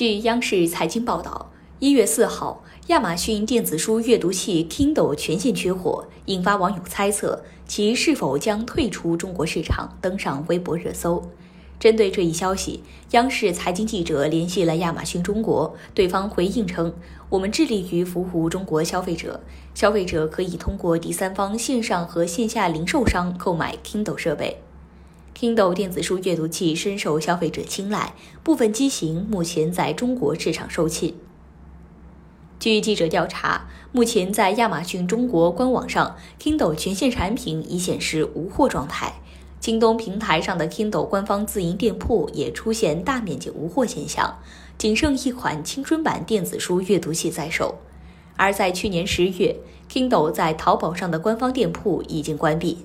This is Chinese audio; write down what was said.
据央视财经报道，一月四号，亚马逊电子书阅读器 Kindle 全线缺货，引发网友猜测其是否将退出中国市场，登上微博热搜。针对这一消息，央视财经记者联系了亚马逊中国，对方回应称：“我们致力于服务中国消费者，消费者可以通过第三方线上和线下零售商购买 Kindle 设备。” Kindle 电子书阅读器深受消费者青睐，部分机型目前在中国市场售罄。据记者调查，目前在亚马逊中国官网上，Kindle 全线产品已显示无货状态。京东平台上的 Kindle 官方自营店铺也出现大面积无货现象，仅剩一款青春版电子书阅读器在售。而在去年十月，Kindle 在淘宝上的官方店铺已经关闭。